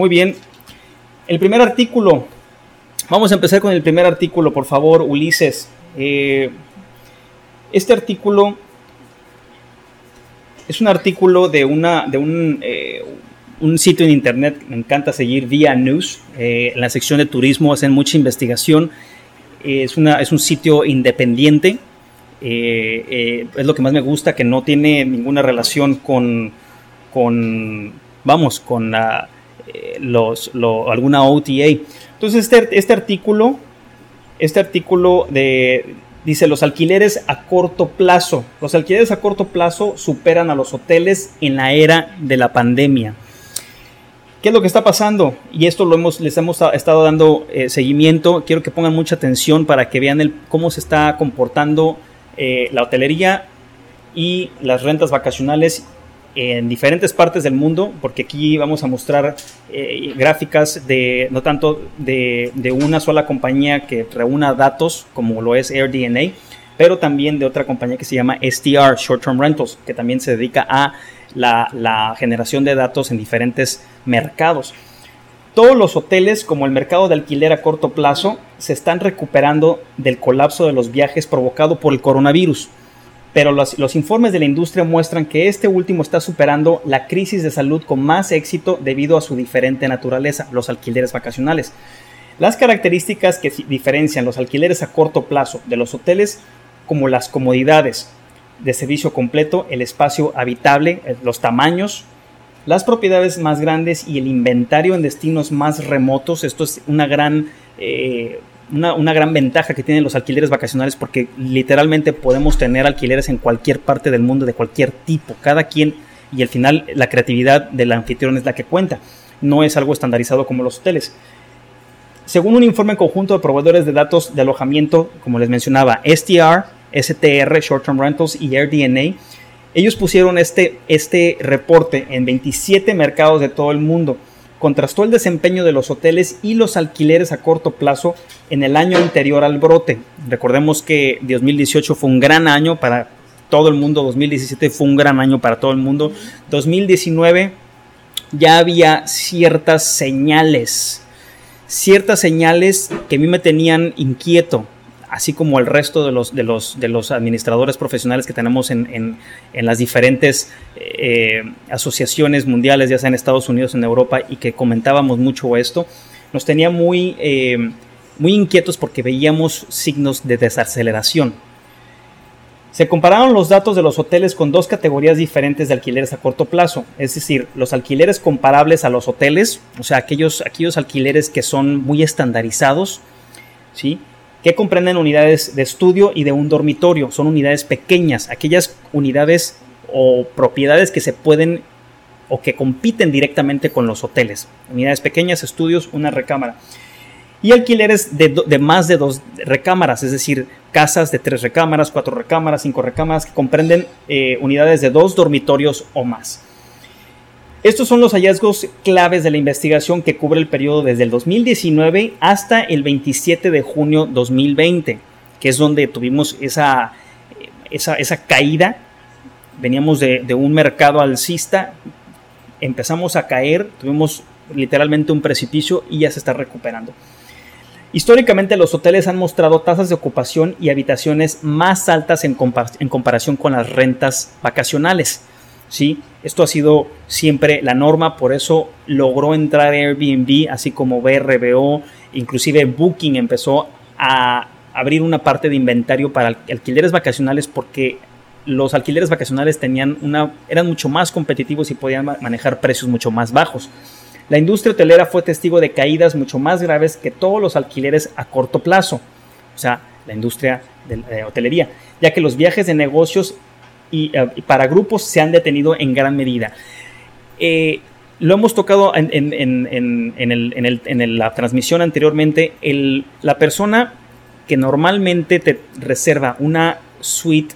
Muy bien. El primer artículo. Vamos a empezar con el primer artículo, por favor, Ulises. Eh, este artículo es un artículo de, una, de un, eh, un sitio en internet, me encanta seguir Via News, eh, en la sección de turismo hacen mucha investigación, es, una, es un sitio independiente, es lo que más me gusta, que no tiene ninguna relación con, con vamos, con la eh, los, alguna OTA. Entonces este, este artículo, este artículo de, dice los alquileres a corto plazo. Los alquileres a corto plazo superan a los hoteles en la era de la pandemia. ¿Qué es lo que está pasando? Y esto lo hemos, les hemos estado dando eh, seguimiento. Quiero que pongan mucha atención para que vean el, cómo se está comportando eh, la hotelería y las rentas vacacionales en diferentes partes del mundo, porque aquí vamos a mostrar eh, gráficas de no tanto de, una sola compañía que reúna datos como lo es AirDNA, pero también de otra compañía que se llama STR, Short Term Rentals, que también se dedica a la, la generación de datos en diferentes mercados. Todos los hoteles, como el mercado de alquiler a corto plazo, se están recuperando del colapso de los viajes provocado por el coronavirus pero los, informes de la industria muestran que este último está superando la crisis de salud con más éxito debido a su diferente naturaleza, los alquileres vacacionales. Las características que diferencian los alquileres a corto plazo de los hoteles, como las comodidades de servicio completo, el espacio habitable, eh, los tamaños, las propiedades más grandes y el inventario en destinos más remotos, esto es una gran eh, una, gran ventaja que tienen los alquileres vacacionales porque literalmente podemos tener alquileres en cualquier parte del mundo de cualquier tipo, cada quien y al final la creatividad del anfitrión es la que cuenta, no es algo estandarizado como los hoteles. Según un informe conjunto de proveedores de datos de alojamiento, como les mencionaba, STR, STR, Short Term Rentals y AirDNA, ellos pusieron este, este reporte en 27 mercados de todo el mundo contrastó el desempeño de los hoteles y los alquileres a corto plazo en el año anterior al brote. Recordemos que 2018 fue un gran año para todo el mundo, 2017 fue un gran año para todo el mundo, 2019 ya había ciertas señales, ciertas señales que a mí me tenían inquieto así como el resto de los, administradores profesionales que tenemos en, las diferentes eh, asociaciones mundiales, ya sea en Estados Unidos, en Europa, y que comentábamos mucho esto, nos tenía muy, eh, muy inquietos porque veíamos signos de desaceleración. Se compararon los datos de los hoteles con dos categorías diferentes de alquileres a corto plazo, es decir, los alquileres comparables a los hoteles, o sea, aquellos, aquellos alquileres que son muy estandarizados, ¿sí? Que comprenden unidades de estudio y de un dormitorio. Son unidades pequeñas, aquellas unidades o propiedades que se pueden o que compiten directamente con los hoteles. Unidades pequeñas, estudios, una recámara. Y alquileres de, más de dos recámaras, es decir, casas de tres recámaras, cuatro recámaras, cinco recámaras, que comprenden eh, unidades de dos dormitorios o más. Estos son los hallazgos claves de la investigación que cubre el periodo desde el 2019 hasta el 27 de junio 2020, que es donde tuvimos esa, esa, caída. Veníamos de, de un mercado alcista, empezamos a caer, tuvimos literalmente un precipicio y ya se está recuperando. Históricamente los hoteles han mostrado tasas de ocupación y habitaciones más altas en comparación con las rentas vacacionales. ¿Sí? Esto ha sido siempre la norma, por eso logró entrar Airbnb, así como BRBO, inclusive Booking empezó a abrir una parte de inventario para alquileres vacacionales porque los alquileres vacacionales tenían una, eran mucho más competitivos y podían manejar precios mucho más bajos. La industria hotelera fue testigo de caídas mucho más graves que todos los alquileres a corto plazo, o sea, la industria de hotelería, ya que los viajes de negocios eh, y, para grupos se han detenido en gran medida. eh, lo hemos tocado en, la transmisión anteriormente. la persona que normalmente te reserva una suite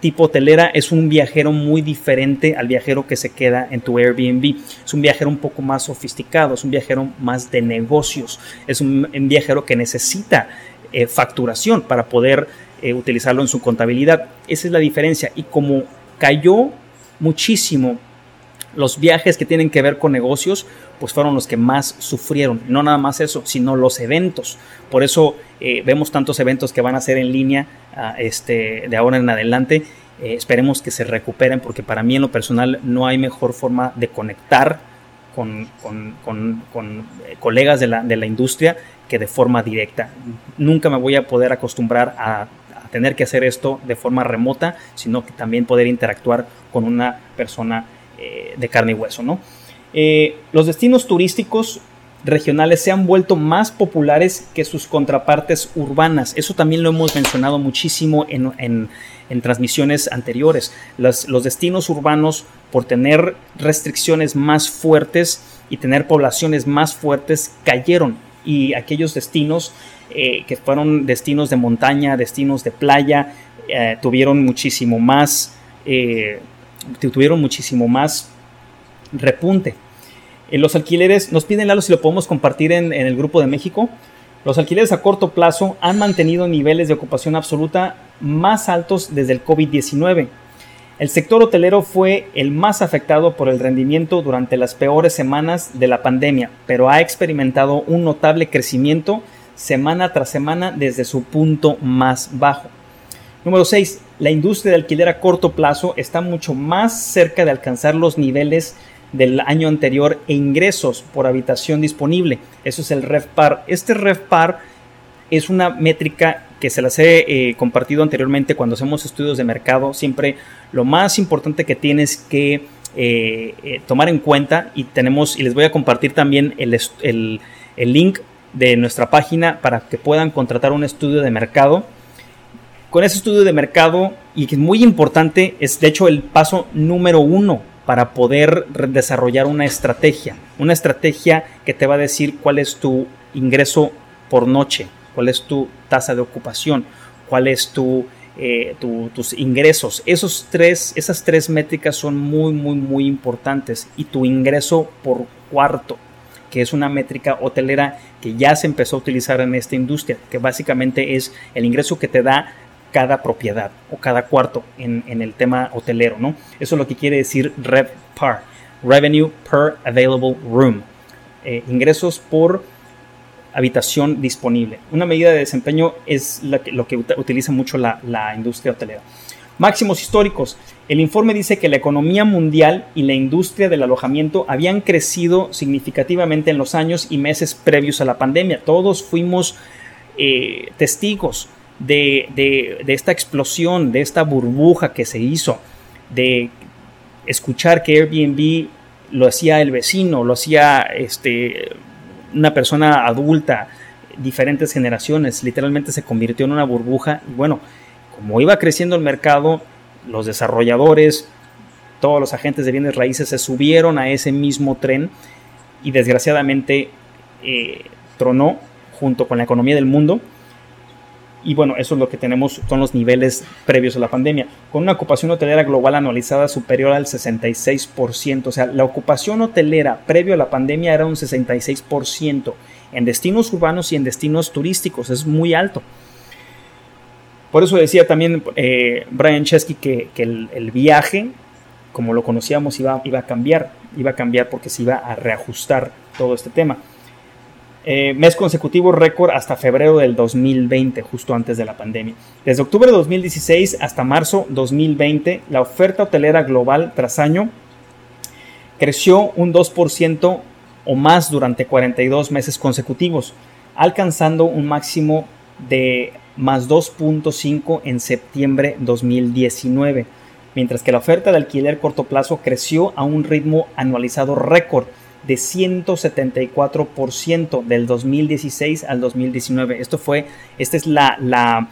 tipo hotelera es un viajero muy diferente al viajero que se queda en tu Airbnb. Es un viajero un poco más sofisticado, es un viajero más de negocios, es un, viajero que necesita eh, facturación para poder eh, utilizarlo en su contabilidad. Esa es la diferencia. Y como cayó muchísimo los viajes que tienen que ver con negocios, pues fueron los que más sufrieron. No nada más eso, sino los eventos. Por eso eh, vemos tantos eventos que van a ser en línea ah, este, de ahora en adelante. Eh, esperemos que se recuperen porque para mí en lo personal no hay mejor forma de conectar con, eh, colegas de la, de la, industria que de forma directa. Nunca me voy a poder acostumbrar a tener que hacer esto de forma remota, sino que también poder interactuar con una persona eh, de carne y hueso, ¿no? Eh, los destinos turísticos regionales se han vuelto más populares que sus contrapartes urbanas. Eso también lo hemos mencionado muchísimo en, transmisiones anteriores. los destinos urbanos, por tener restricciones más fuertes y tener poblaciones más fuertes, cayeron. Y aquellos destinos eh, que fueron destinos de montaña, destinos de playa, tuvieron muchísimo más tuvieron muchísimo más repunte. Los alquileres, nos piden Lalo si lo podemos compartir en, el grupo de México. Los alquileres a corto plazo han mantenido niveles de ocupación absoluta más altos desde el COVID-19. El sector hotelero fue el más afectado por el rendimiento durante las peores semanas de la pandemia, pero ha experimentado un notable crecimiento semana tras semana desde su punto más bajo. Número 6. La industria de alquiler a corto plazo está mucho más cerca de alcanzar los niveles del año anterior e ingresos por habitación disponible. Eso es el RevPAR. Este RevPAR es una métrica que se las he eh, compartido anteriormente cuando hacemos estudios de mercado. Siempre lo más importante que tienes que eh, eh, tomar en cuenta y tenemos, y les voy a compartir también el, el link de nuestra página para que puedan contratar un estudio de mercado con ese estudio de mercado y que es muy importante, es de hecho el paso número uno para poder desarrollar una estrategia. Una estrategia que te va a decir cuál es tu ingreso por noche, cuál es tu tasa de ocupación, cuál es tu, eh, tus ingresos. Esos tres, esas tres métricas son muy, muy, muy importantes. Y tu ingreso por cuarto, que es una métrica hotelera que ya se empezó a utilizar en esta industria, que básicamente es el ingreso que te da cada propiedad o cada cuarto en, el tema hotelero, ¿no? Eso es lo que quiere decir RevPAR, Revenue Per Available Room, eh, ingresos por habitación disponible. Una medida de desempeño es lo que utiliza mucho la, la industria hotelera. Máximos históricos. El informe dice que la economía mundial y la industria del alojamiento habían crecido significativamente en los años y meses previos a la pandemia. Todos fuimos eh, testigos de, esta explosión, de esta burbuja que se hizo, de escuchar que Airbnb lo hacía el vecino, lo hacía este, una persona adulta, diferentes generaciones, literalmente se convirtió en una burbuja. Y bueno, como iba creciendo el mercado, los desarrolladores, todos los agentes de bienes raíces se subieron a ese mismo tren y desgraciadamente eh, tronó junto con la economía del mundo y bueno, eso es lo que tenemos, son los niveles previos a la pandemia, con una ocupación hotelera global anualizada superior al 66%. O sea, la ocupación hotelera previo a la pandemia era un 66% en destinos urbanos y en destinos turísticos. Es muy alto. Por eso decía también eh, Brian Chesky que, el, viaje, como lo conocíamos, iba, iba a cambiar. Iba a cambiar porque se iba a reajustar todo este tema. Eh, mes consecutivo récord hasta febrero del 2020, justo antes de la pandemia. Desde octubre de 2016 hasta marzo 2020, la oferta hotelera global tras año creció un 2% o más durante 42 meses consecutivos, alcanzando un máximo de más 2.5 en septiembre 2019, mientras que la oferta de alquiler corto plazo creció a un ritmo anualizado récord de 174% del 2016 al 2019. Esto fue, esta es la, la,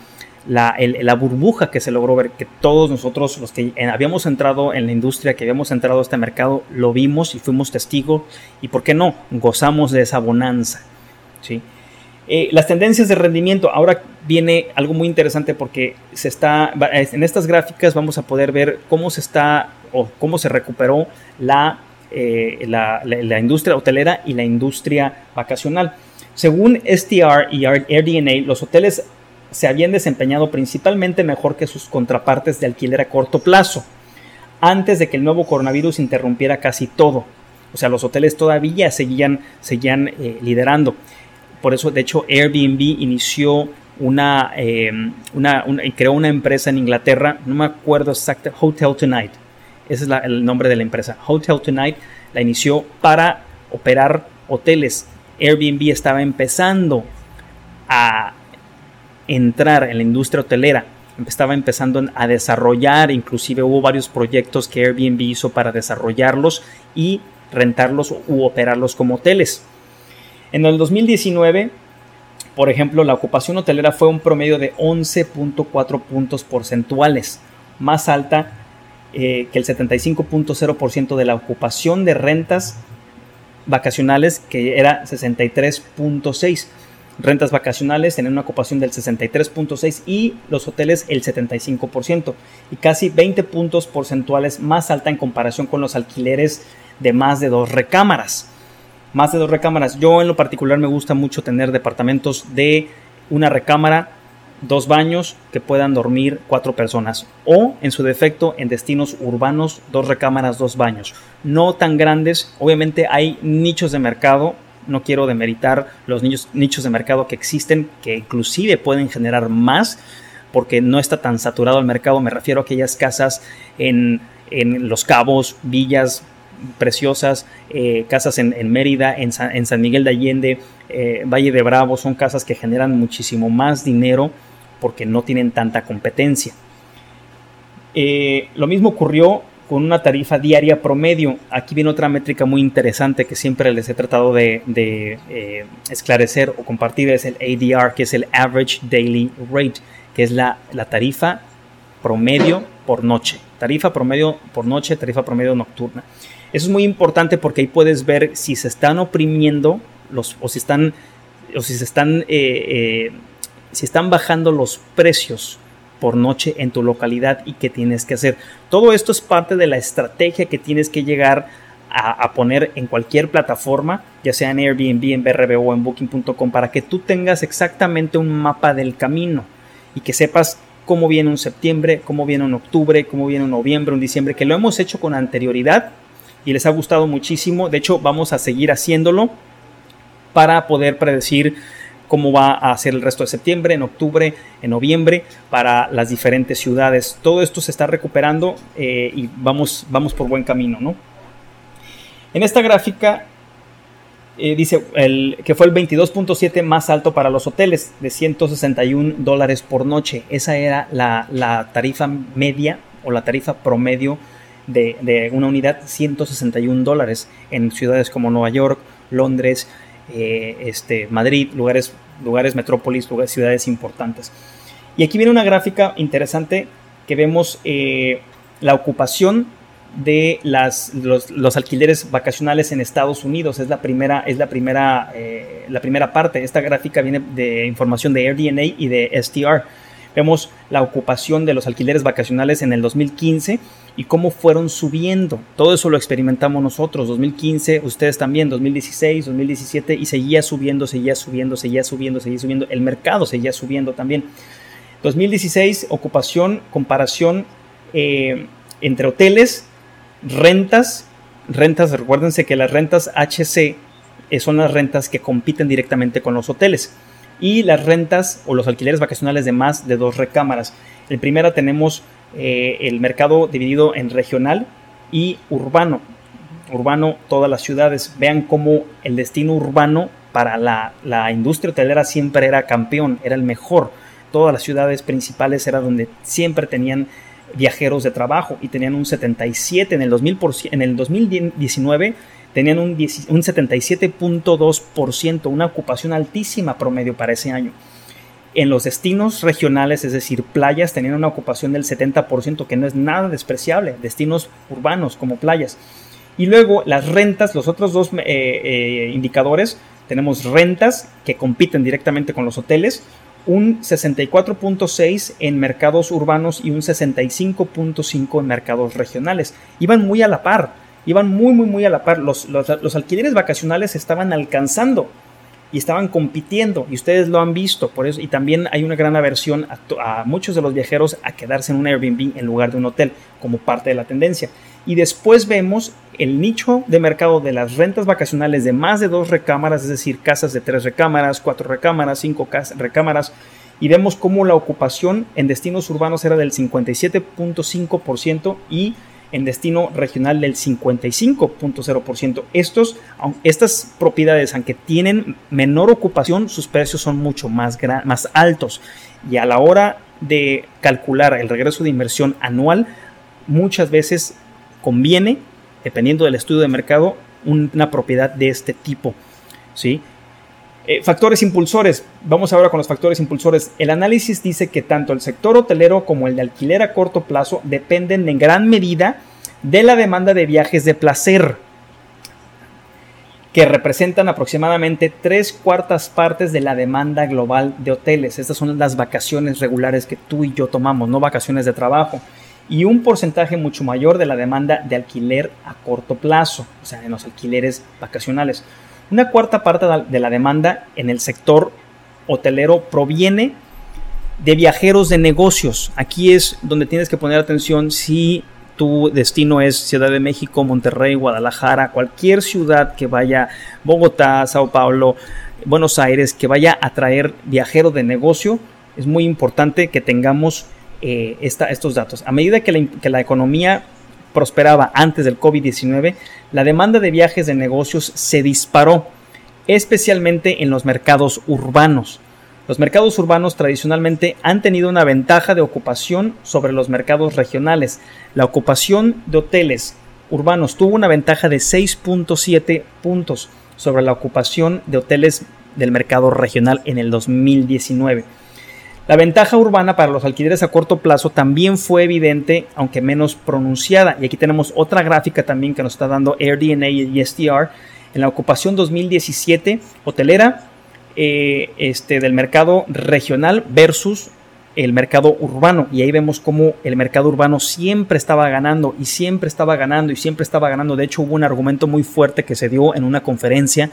la, burbuja que se logró ver, que todos nosotros, los que habíamos entrado en la industria, que habíamos entrado a este mercado, lo vimos y fuimos testigos y, ¿por qué no?, gozamos de esa bonanza. ¿sí? Eh, las tendencias de rendimiento, ahora viene algo muy interesante porque se está, en estas gráficas vamos a poder ver cómo se está o cómo se recuperó la, eh, la, industria hotelera y la industria vacacional. Según STR y AirDNA, los hoteles se habían desempeñado principalmente mejor que sus contrapartes de alquiler a corto plazo, antes de que el nuevo coronavirus interrumpiera casi todo. O sea, los hoteles todavía seguían, seguían eh, liderando por eso, de hecho, Airbnb inició una, eh, una, creó una empresa en Inglaterra, no me acuerdo exactamente, Hotel Tonight, ese es el nombre de la empresa. Hotel Tonight la inició para operar hoteles. Airbnb estaba empezando a entrar en la industria hotelera, estaba empezando a desarrollar, inclusive hubo varios proyectos que Airbnb hizo para desarrollarlos y rentarlos u operarlos como hoteles. En el 2019, por ejemplo, la ocupación hotelera fue un promedio de 11.4 puntos porcentuales, más alta eh, que el 75.0% de la ocupación de rentas vacacionales, que era 63.6. Rentas vacacionales tenían una ocupación del 63.6 y los hoteles el 75%, y casi 20 puntos porcentuales más alta en comparación con los alquileres de más de dos recámaras más de dos recámaras. Yo en lo particular me gusta mucho tener departamentos de una recámara, dos baños que puedan dormir cuatro personas o en su defecto en destinos urbanos dos recámaras, dos baños. No tan grandes, obviamente hay nichos de mercado, no quiero demeritar los nichos, nichos de mercado que existen que inclusive pueden generar más porque no está tan saturado el mercado, me refiero a aquellas casas en, en Los Cabos, villas, preciosas, eh, casas en, Mérida, en San, Miguel de Allende, eh, Valle de Bravo, son casas que generan muchísimo más dinero porque no tienen tanta competencia. Eh, lo mismo ocurrió con una tarifa diaria promedio. Aquí viene otra métrica muy interesante que siempre les he tratado de, esclarecer o compartir, es el ADR, que es el Average Daily Rate, que es la, la tarifa promedio por noche. Tarifa promedio por noche, tarifa promedio nocturna. Eso es muy importante porque ahí puedes ver si se están oprimiendo los, o si están, o si se están, eh, eh, si están bajando los precios por noche en tu localidad y qué tienes que hacer. Todo esto es parte de la estrategia que tienes que llegar a, poner en cualquier plataforma, ya sea en Airbnb, en BRB o en Booking.com, para que tú tengas exactamente un mapa del camino y que sepas cómo viene un septiembre, cómo viene un octubre, cómo viene un noviembre, un diciembre, que lo hemos hecho con anterioridad y les ha gustado muchísimo. De hecho, vamos a seguir haciéndolo para poder predecir cómo va a ser el resto de septiembre, en octubre, en noviembre, para las diferentes ciudades. Todo esto se está recuperando eh, y vamos, vamos por buen camino, ¿no? En esta gráfica eh, dice el, que fue el 22.7 más alto para los hoteles, de 161 dólares por noche. Esa era la, la tarifa media o la tarifa promedio de, una unidad 161 dólares en ciudades como Nueva York, Londres, eh, este, Madrid, lugares, lugares metrópolis, ciudades importantes. Y aquí viene una gráfica interesante que vemos eh, la ocupación de las, los, alquileres vacacionales en Estados Unidos. Es la primera, es la primera, eh, la primera parte. Esta gráfica viene de información de AirDNA y de STR. Vemos la ocupación de los alquileres vacacionales en el 2015 y cómo fueron subiendo. Todo eso lo experimentamos nosotros, 2015, ustedes también, 2016, 2017 y seguía subiendo, seguía subiendo, seguía subiendo, seguía subiendo. El mercado seguía subiendo también. 2016, ocupación, comparación eh, entre hoteles, rentas, rentas, recuérdense que las rentas HC eh, son las rentas que compiten directamente con los hoteles y las rentas o los alquileres vacacionales de más de dos recámaras. En primera tenemos eh, el mercado dividido en regional y urbano. Urbano, todas las ciudades. Vean cómo el destino urbano para la, la industria hotelera siempre era campeón, era el mejor. Todas las ciudades principales era donde siempre tenían viajeros de trabajo y tenían un 77 en el, 2000 en el 2019 tenían un, un 77.2%, una ocupación altísima promedio para ese año. en los destinos regionales, es decir, playas, tenían una ocupación del 70%, que no es nada despreciable, destinos urbanos como playas. Y luego las rentas, los otros dos eh, eh, indicadores, tenemos rentas que compiten directamente con los hoteles, un 64.6 en mercados urbanos y un 65.5 en mercados regionales. Iban muy a la par, iban muy, muy, muy a la par. Los, los, alquileres vacacionales estaban alcanzando y estaban compitiendo y ustedes lo han visto por eso y también hay una gran aversión a, a, muchos de los viajeros a quedarse en un Airbnb en lugar de un hotel como parte de la tendencia y después vemos el nicho de mercado de las rentas vacacionales de más de dos recámaras, es decir, casas de tres recámaras, cuatro recámaras, cinco recámaras, y vemos cómo la ocupación en destinos urbanos era del 57.5% y en destino regional del 55.0%. Estos, estas propiedades, aunque tienen menor ocupación, sus precios son mucho más, más altos. Y a la hora de calcular el regreso de inversión anual, muchas veces conviene, dependiendo del estudio de mercado, una propiedad de este tipo. ¿sí? Eh, factores impulsores. Vamos ahora con los factores impulsores. El análisis dice que tanto el sector hotelero como el de alquiler a corto plazo dependen en gran medida de la demanda de viajes de placer, que representan aproximadamente tres cuartas partes de la demanda global de hoteles. Estas son las vacaciones regulares que tú y yo tomamos, no vacaciones de trabajo y un porcentaje mucho mayor de la demanda de alquiler a corto plazo, o sea, en los alquileres vacacionales. Una cuarta parte de la demanda en el sector hotelero proviene de viajeros de negocios. Aquí es donde tienes que poner atención si tu destino es Ciudad de México, Monterrey, Guadalajara, cualquier ciudad que vaya, Bogotá, Sao Paulo, Buenos Aires, que vaya a traer viajero de negocio, es muy importante que tengamos eh, estos datos. A medida que la, que la economía prosperaba antes del COVID-19, la demanda de viajes de negocios se disparó, especialmente en los mercados urbanos. Los mercados urbanos tradicionalmente han tenido una ventaja de ocupación sobre los mercados regionales. La ocupación de hoteles urbanos tuvo una ventaja de 6.7 puntos sobre la ocupación de hoteles del mercado regional en el 2019. La ventaja urbana para los alquileres a corto plazo también fue evidente, aunque menos pronunciada. Y aquí tenemos otra gráfica también que nos está dando AirDNA y STR. En la ocupación 2017 hotelera eh, este, del mercado regional versus el mercado urbano. Y ahí vemos cómo el mercado urbano siempre estaba ganando y siempre estaba ganando y siempre estaba ganando. De hecho, hubo un argumento muy fuerte que se dio en una conferencia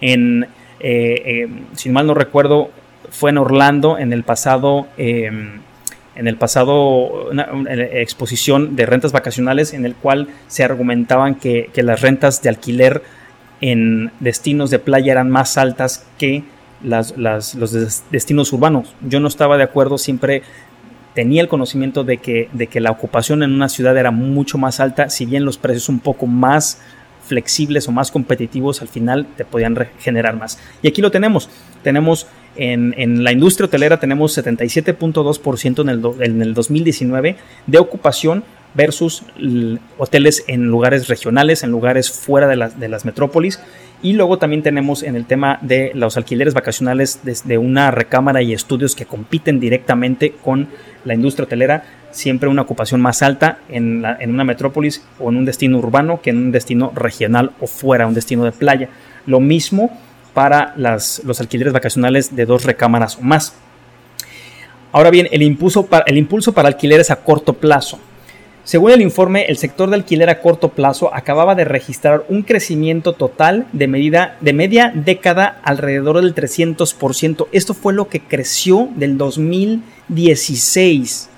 en, eh, eh, si mal no recuerdo, fue en Orlando en el pasado, em, en el pasado una, exposición de rentas vacacionales en el cual se argumentaban que, las rentas de alquiler en destinos de playa eran más altas que las, los destinos urbanos. Yo no estaba de acuerdo, siempre tenía el conocimiento de que, de que la ocupación en una ciudad era mucho más alta, si bien los precios un poco más flexibles o más competitivos al final te podían generar más. Y aquí lo tenemos. Tenemos en, la industria hotelera tenemos 77.2% en el, en el 2019 de ocupación versus hoteles en lugares regionales, en lugares fuera de las, de las metrópolis. Y luego también tenemos en el tema de los alquileres vacacionales desde una recámara y estudios que compiten directamente con la industria hotelera siempre una ocupación más alta en, una metrópolis o en un destino urbano que en un destino regional o fuera, un destino de playa. Lo mismo para los alquileres vacacionales de dos recámaras o más. Ahora bien, el impulso, para, el impulso para alquileres a corto plazo. Según el informe, el sector de alquiler a corto plazo acababa de registrar un crecimiento total de, medida, de media década alrededor del 300%. Esto fue lo que creció del 2016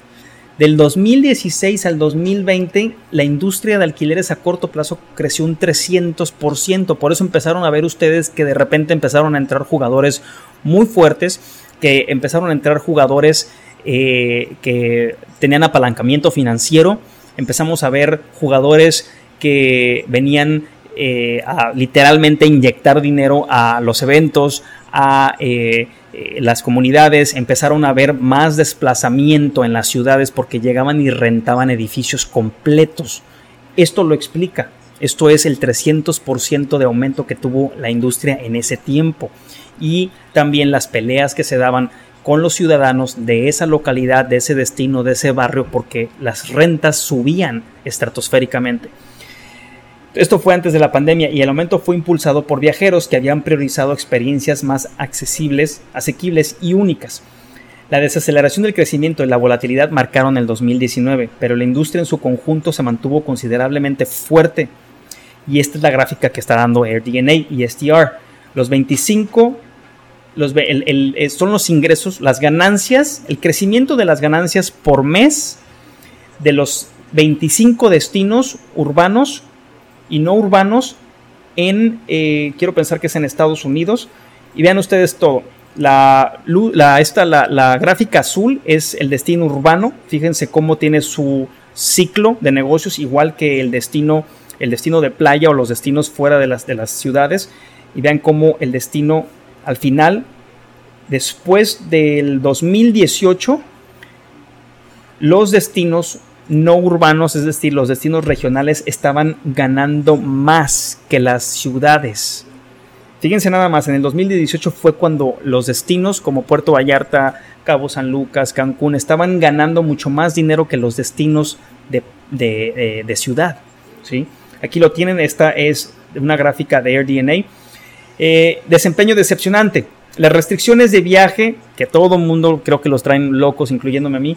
del 2016 al 2020, la industria de alquileres a corto plazo creció un 300%. Por eso empezaron a ver ustedes que de repente empezaron a entrar jugadores muy fuertes, que empezaron a entrar jugadores eh, que tenían apalancamiento financiero. Empezamos a ver jugadores que venían eh, a literalmente inyectar dinero a los eventos, a eh, eh, las comunidades, empezaron a ver más desplazamiento en las ciudades porque llegaban y rentaban edificios completos. Esto lo explica. Esto es el 300% de aumento que tuvo la industria en ese tiempo. Y también las peleas que se daban con los ciudadanos de esa localidad, de ese destino, de ese barrio, porque las rentas subían estratosféricamente. Esto fue antes de la pandemia y el aumento fue impulsado por viajeros que habían priorizado experiencias más accesibles, asequibles y únicas. La desaceleración del crecimiento y la volatilidad marcaron el 2019, pero la industria en su conjunto se mantuvo considerablemente fuerte. Y esta es la gráfica que está dando AirDNA y STR. Los 25 eh, son los ingresos, las ganancias, el crecimiento de las ganancias por mes de los 25 destinos urbanos y no urbanos en, eh, quiero pensar que es en Estados Unidos. Y vean ustedes todo. La, la, esta, la, la, gráfica azul es el destino urbano. Fíjense cómo tiene su ciclo de negocios, igual que el destino, el destino de playa o los destinos fuera de las, de las ciudades. Y vean cómo el destino al final, después del 2018, los destinos no urbanos, es decir, los destinos regionales, estaban ganando más que las ciudades. Fíjense nada más, en el 2018 fue cuando los destinos como Puerto Vallarta, Cabo San Lucas, Cancún, estaban ganando mucho más dinero que los destinos de, de, ciudad. ¿sí? Aquí lo tienen, esta es una gráfica de AirDNA. Eh, desempeño decepcionante. Las restricciones de viaje, que todo mundo creo que los traen locos, incluyéndome a mí,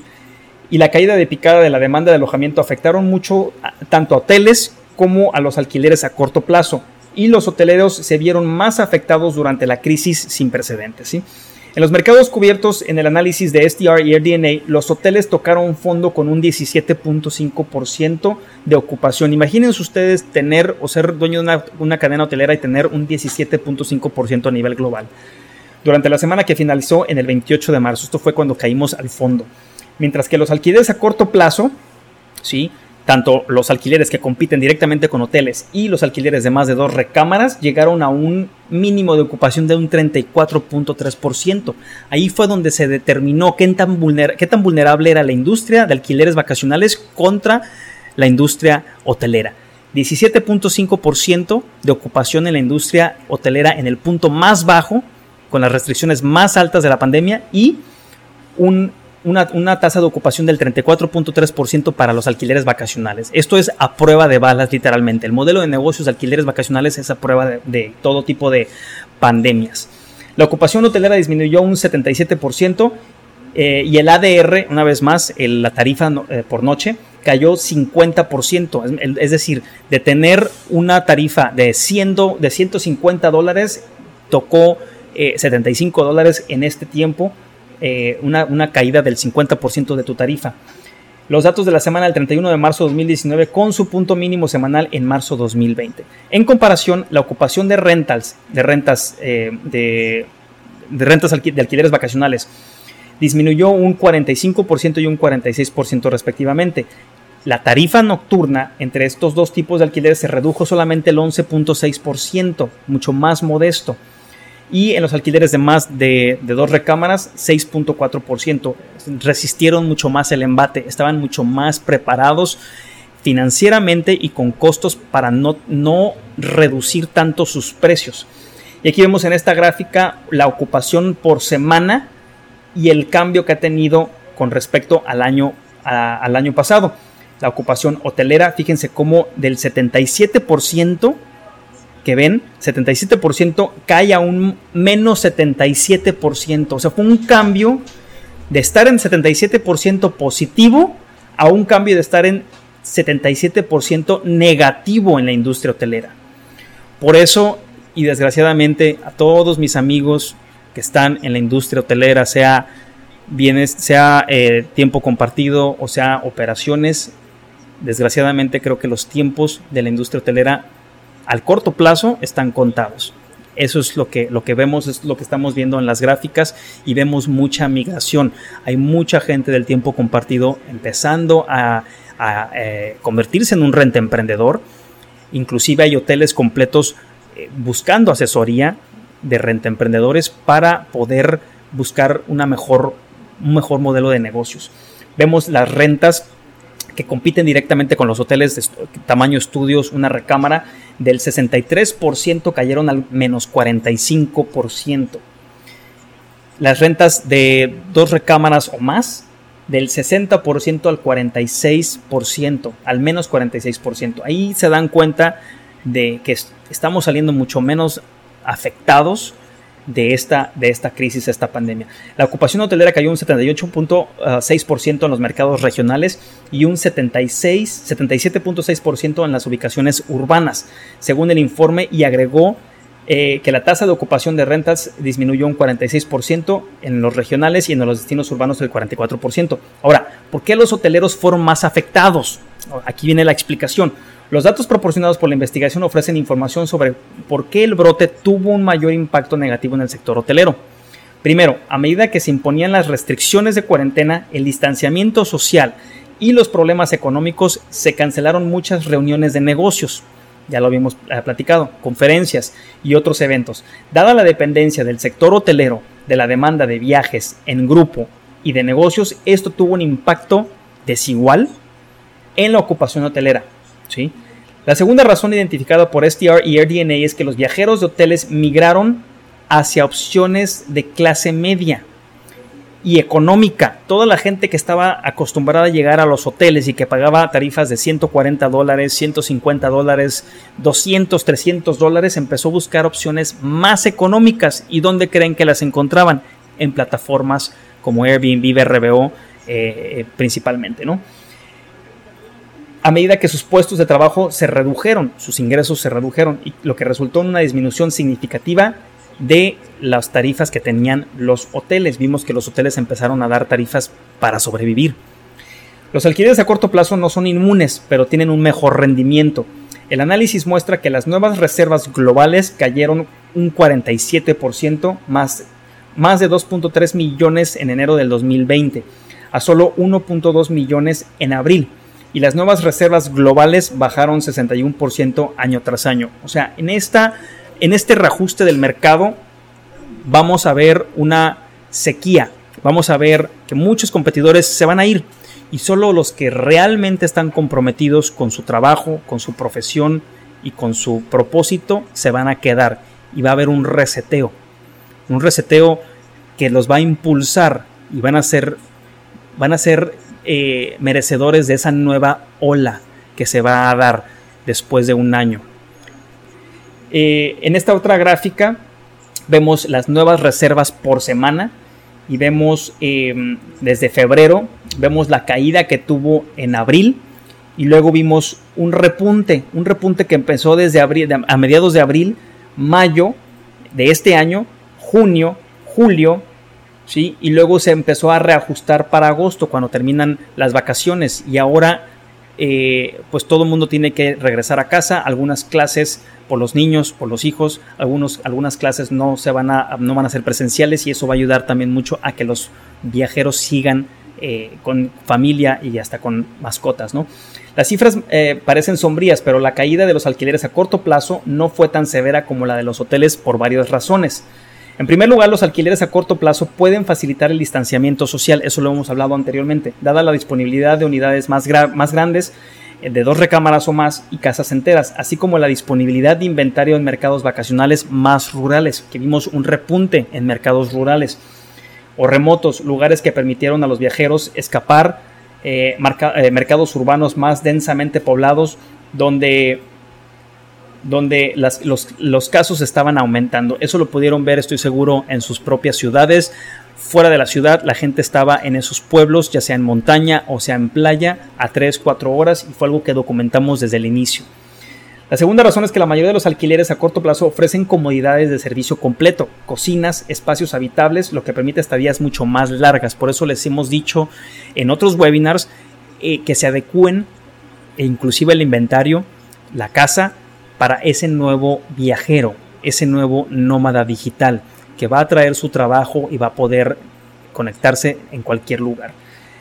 y la caída de picada de la demanda de alojamiento afectaron mucho tanto a hoteles como a los alquileres a corto plazo. Y los hoteleros se vieron más afectados durante la crisis sin precedentes. En los mercados cubiertos en el análisis de STR y RDNA, los hoteles tocaron fondo con un 17.5% de ocupación. Imagínense ustedes tener o ser dueño de una, una cadena hotelera y tener un 17.5% a nivel global durante la semana que finalizó en el 28 de marzo. Esto fue cuando caímos al fondo. Mientras que los alquileres a corto plazo, ¿sí? tanto los alquileres que compiten directamente con hoteles y los alquileres de más de dos recámaras llegaron a un mínimo de ocupación de un 34.3%. Ahí fue donde se determinó qué tan, qué tan vulnerable era la industria de alquileres vacacionales contra la industria hotelera. 17.5% de ocupación en la industria hotelera en el punto más bajo con las restricciones más altas de la pandemia y una, tasa de ocupación del 34.3% para los alquileres vacacionales. Esto es a prueba de balas, literalmente. El modelo de negocios de alquileres vacacionales es a prueba de, todo tipo de pandemias. La ocupación hotelera disminuyó un 77% eh, y el ADR, una vez más, la tarifa eh, por noche, cayó 50%. Es, decir, de tener una tarifa de, 100, de 150 dólares, tocó 75 eh, dólares en este tiempo, eh, una, caída del 50% de tu tarifa. Los datos de la semana del 31 de marzo de 2019 con su punto mínimo semanal en marzo 2020. En comparación, la ocupación de rentals, de rentas, eh, de, rentas de alquileres vacacionales, disminuyó un 45% y un 46% respectivamente. La tarifa nocturna entre estos dos tipos de alquileres se redujo solamente el 11.6%, mucho más modesto y en los alquileres de más de, dos recámaras 6.4%. Resistieron mucho más el embate, estaban mucho más preparados financieramente y con costos para no, no reducir tanto sus precios. Y aquí vemos en esta gráfica la ocupación por semana y el cambio que ha tenido con respecto al año, al año pasado. La ocupación hotelera, fíjense cómo del 77% que ven, 77% cae a un menos 77%. O sea, fue un cambio de estar en 77% positivo a un cambio de estar en 77% negativo en la industria hotelera. Por eso, y desgraciadamente, a todos mis amigos que están en la industria hotelera, sea bienes, sea eh, tiempo compartido o sea operaciones, desgraciadamente creo que los tiempos de la industria hotelera al corto plazo están contados. Eso es lo que, lo que vemos, es lo que estamos viendo en las gráficas y vemos mucha migración. Hay mucha gente del tiempo compartido empezando a, eh, convertirse en un renta emprendedor. Inclusive hay hoteles completos eh, buscando asesoría de renta emprendedores para poder buscar una mejor, un mejor modelo de negocios. Vemos las rentas que compiten directamente con los hoteles de tamaño estudios, una recámara, del 63% cayeron al menos 45%. las rentas de dos recámaras o más del 60% al 46%, al menos 46%. Ahí se dan cuenta de que estamos saliendo mucho menos afectados de esta, de esta crisis, esta pandemia. La ocupación hotelera cayó un 78.6% en los mercados regionales y un 76, 77.6% en las ubicaciones urbanas, según el informe, y agregó eh, que la tasa de ocupación de rentas disminuyó un 46% en los regionales y en los destinos urbanos el 44%. Ahora, ¿por qué los hoteleros fueron más afectados? Aquí viene la explicación. Los datos proporcionados por la investigación ofrecen información sobre por qué el brote tuvo un mayor impacto negativo en el sector hotelero. Primero, a medida que se imponían las restricciones de cuarentena, el distanciamiento social y los problemas económicos, se cancelaron muchas reuniones de negocios ya lo habíamos eh, platicado, conferencias y otros eventos. Dada la dependencia del sector hotelero de la demanda de viajes en grupo y de negocios, esto tuvo un impacto desigual en la ocupación hotelera. La segunda razón identificada por STR y AirDNA es que los viajeros de hoteles migraron hacia opciones de clase media y económica. Toda la gente que estaba acostumbrada a llegar a los hoteles y que pagaba tarifas de 140 dólares, 150 dólares, 200, 300 dólares, empezó a buscar opciones más económicas. ¿Y dónde creen que las encontraban? En plataformas como Airbnb, RBO, eh, principalmente, ¿no? A medida que sus puestos de trabajo se redujeron, sus ingresos se redujeron, y lo que resultó en una disminución significativa de las tarifas que tenían los hoteles. Vimos que los hoteles empezaron a dar tarifas para sobrevivir. Los alquileres a corto plazo no son inmunes, pero tienen un mejor rendimiento. El análisis muestra que las nuevas reservas globales cayeron un 47%, más, más de 2.3 millones en enero del 2020, a solo 1.2 millones en abril. Y las nuevas reservas globales bajaron 61% año tras año. O sea, en esta en este reajuste del mercado vamos a ver una sequía, vamos a ver que muchos competidores se van a ir y solo los que realmente están comprometidos con su trabajo, con su profesión y con su propósito se van a quedar y va a haber un reseteo, un reseteo que los va a impulsar y van a ser, van a ser eh, merecedores de esa nueva ola que se va a dar después de un año. Eh, en esta otra gráfica vemos las nuevas reservas por semana y vemos em, desde febrero, vemos la caída que tuvo en abril y luego vimos un repunte, un repunte que empezó desde abril, a mediados de abril, mayo de este año, junio, julio, ¿sí? y luego se empezó a reajustar para agosto cuando terminan las vacaciones y ahora eh, pues todo el mundo tiene que regresar a casa, algunas clases por los niños, por los hijos, algunos, algunas clases no, se van a, no van a ser presenciales y eso va a ayudar también mucho a que los viajeros sigan eh, con familia y hasta con mascotas, ¿no? Las cifras eh, parecen sombrías, pero la caída de los alquileres a corto plazo no fue tan severa como la de los hoteles por varias razones. En primer lugar, los alquileres a corto plazo pueden facilitar el distanciamiento social, eso lo hemos hablado anteriormente, dada la disponibilidad de unidades más, grandes, eh, de dos recámaras o más y casas enteras, así como la disponibilidad de inventario en mercados vacacionales más rurales, que vimos un repunte en mercados rurales o remotos, lugares que permitieron a los viajeros escapar, eh, eh, mercados urbanos más densamente poblados, donde donde los, casos estaban aumentando. Eso lo pudieron ver, estoy seguro, en sus propias ciudades. Fuera de la ciudad, la gente estaba en esos pueblos, ya sea en montaña o sea en playa, a 3, 4 horas, y fue algo que documentamos desde el inicio. La segunda razón es que la mayoría de los alquileres a corto plazo ofrecen comodidades de servicio completo, cocinas, espacios habitables, lo que permite estadías mucho más largas. Por eso les hemos dicho en otros webinars eh, que se adecúen e inclusive el inventario, la casa para ese nuevo viajero, ese nuevo nómada digital que va a traer su trabajo y va a poder conectarse en cualquier lugar.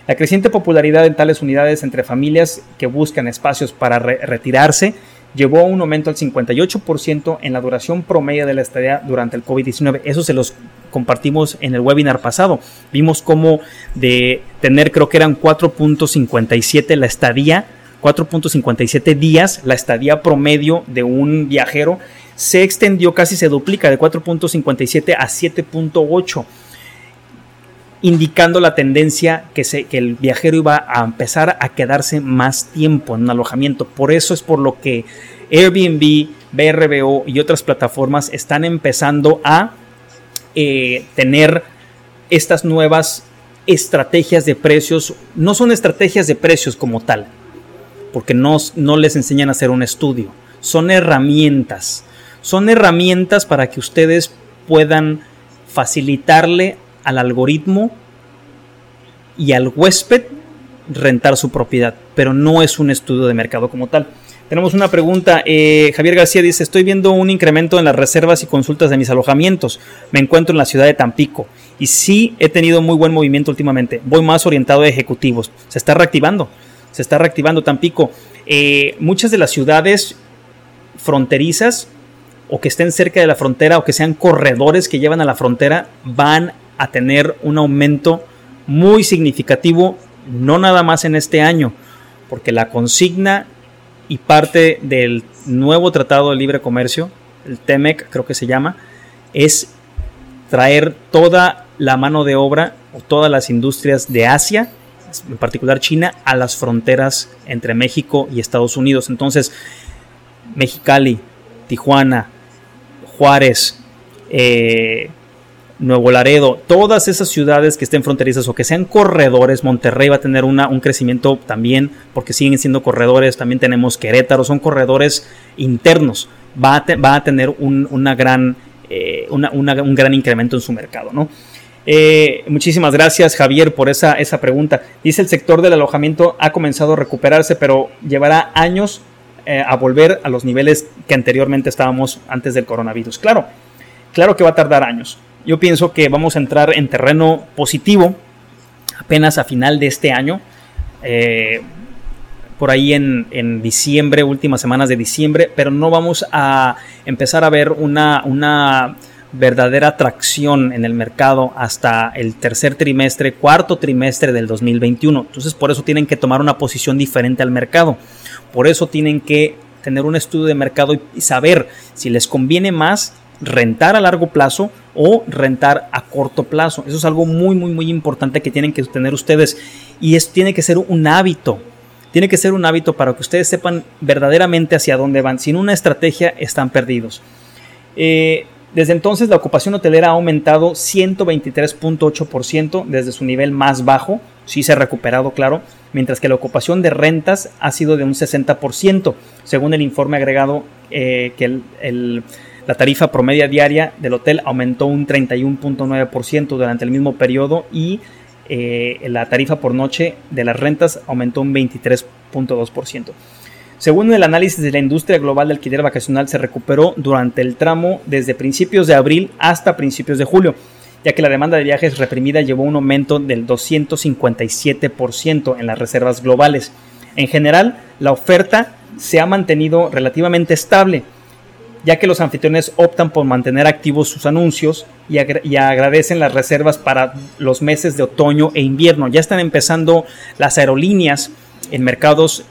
La creciente popularidad en tales unidades entre familias que buscan espacios para retirarse llevó a un aumento al 58% en la duración promedio de la estadía durante el COVID-19. Eso se los compartimos en el webinar pasado. Vimos cómo de tener creo que eran 4.57 la estadía 4.57 días, la estadía promedio de un viajero se extendió, casi se duplica de 4.57 a 7.8. indicando la tendencia que, se, que el viajero iba a empezar a quedarse más tiempo en un alojamiento. Por eso es por lo que Airbnb, BRBO y otras plataformas están empezando a eh, tener estas nuevas estrategias de precios. No son estrategias de precios como tal, porque no, no les enseñan a hacer un estudio. Son herramientas. Son herramientas para que ustedes puedan facilitarle al algoritmo y al huésped rentar su propiedad, pero no es un estudio de mercado como tal. Tenemos una pregunta. Eh, Javier García dice, estoy viendo un incremento en las reservas y consultas de mis alojamientos. Me encuentro en la ciudad de Tampico y sí he tenido muy buen movimiento últimamente. Voy más orientado a ejecutivos. Se está reactivando. Se está reactivando Tampico. Eh, muchas de las ciudades fronterizas o que estén cerca de la frontera o que sean corredores que llevan a la frontera van a tener un aumento muy significativo, no nada más en este año, porque la consigna y parte del nuevo Tratado de Libre Comercio, el TEMEC creo que se llama, es traer toda la mano de obra o todas las industrias de Asia, en particular China, a las fronteras entre México y Estados Unidos. Entonces, Mexicali, Tijuana, Juárez, eh, Nuevo Laredo, todas esas ciudades que estén fronterizas o que sean corredores, Monterrey va a tener una, un crecimiento también porque siguen siendo corredores, también tenemos Querétaro, son corredores internos, va a, va a tener un, una gran, eh, un gran incremento en su mercado. ¿no? Eh, muchísimas gracias Javier por esa, esa pregunta. Dice el sector del alojamiento ha comenzado a recuperarse, pero llevará años eh, a volver a los niveles que anteriormente estábamos antes del coronavirus. Claro, claro que va a tardar años yo pienso que vamos a entrar en terreno positivo apenas a final de este año. Eh, por ahí en, diciembre, últimas semanas de diciembre, pero no vamos a empezar a ver una, una verdadera atracción en el mercado hasta el tercer trimestre, cuarto trimestre del 2021. Entonces por eso tienen que tomar una posición diferente al mercado. Por eso tienen que tener un estudio de mercado y saber si les conviene más rentar a largo plazo o rentar a corto plazo. Eso es algo muy, muy, muy importante que tienen que tener ustedes y es, tiene que ser un hábito. Tiene que ser un hábito para que ustedes sepan verdaderamente hacia dónde van. Sin una estrategia están perdidos. Eh, desde entonces la ocupación hotelera ha aumentado 123.8% desde su nivel más bajo, sí se ha recuperado, claro, mientras que la ocupación de rentas ha sido de un 60%, según el informe agregado eh, que la tarifa promedia diaria del hotel aumentó un 31.9% durante el mismo periodo y eh, la tarifa por noche de las rentas aumentó un 23.2%. Según el análisis de la industria global de alquiler vacacional, se recuperó durante el tramo desde principios de abril hasta principios de julio, ya que la demanda de viajes reprimida llevó un aumento del 257% en las reservas globales. En general, la oferta se ha mantenido relativamente estable, ya que los anfitriones optan por mantener activos sus anuncios y, agradecen las reservas para los meses de otoño e invierno. Ya están empezando las aerolíneas en mercados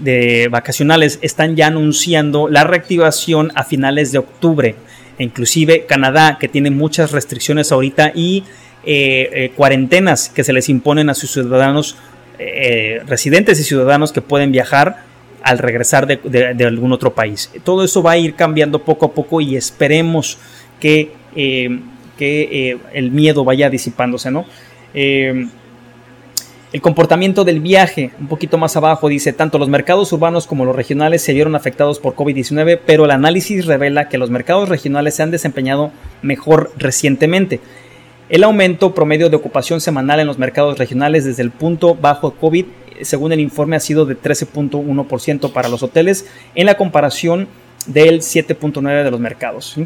de vacacionales, están ya anunciando la reactivación a finales de octubre. inclusive Canadá, que tiene muchas restricciones ahorita y eh, eh, cuarentenas que se les imponen a sus ciudadanos, eh, residentes y ciudadanos que pueden viajar al regresar de, algún otro país. Todo eso va a ir cambiando poco a poco y esperemos que, que el miedo vaya disipándose, ¿no? El comportamiento del viaje, un poquito más abajo, dice, tanto los mercados urbanos como los regionales se vieron afectados por COVID-19, pero el análisis revela que los mercados regionales se han desempeñado mejor recientemente. El aumento promedio de ocupación semanal en los mercados regionales desde el punto bajo COVID según el informe, ha sido de 13.1% para los hoteles en la comparación del 7.9% de los mercados.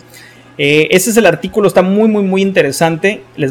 Eh, ese es el artículo, está muy, muy, muy interesante. Les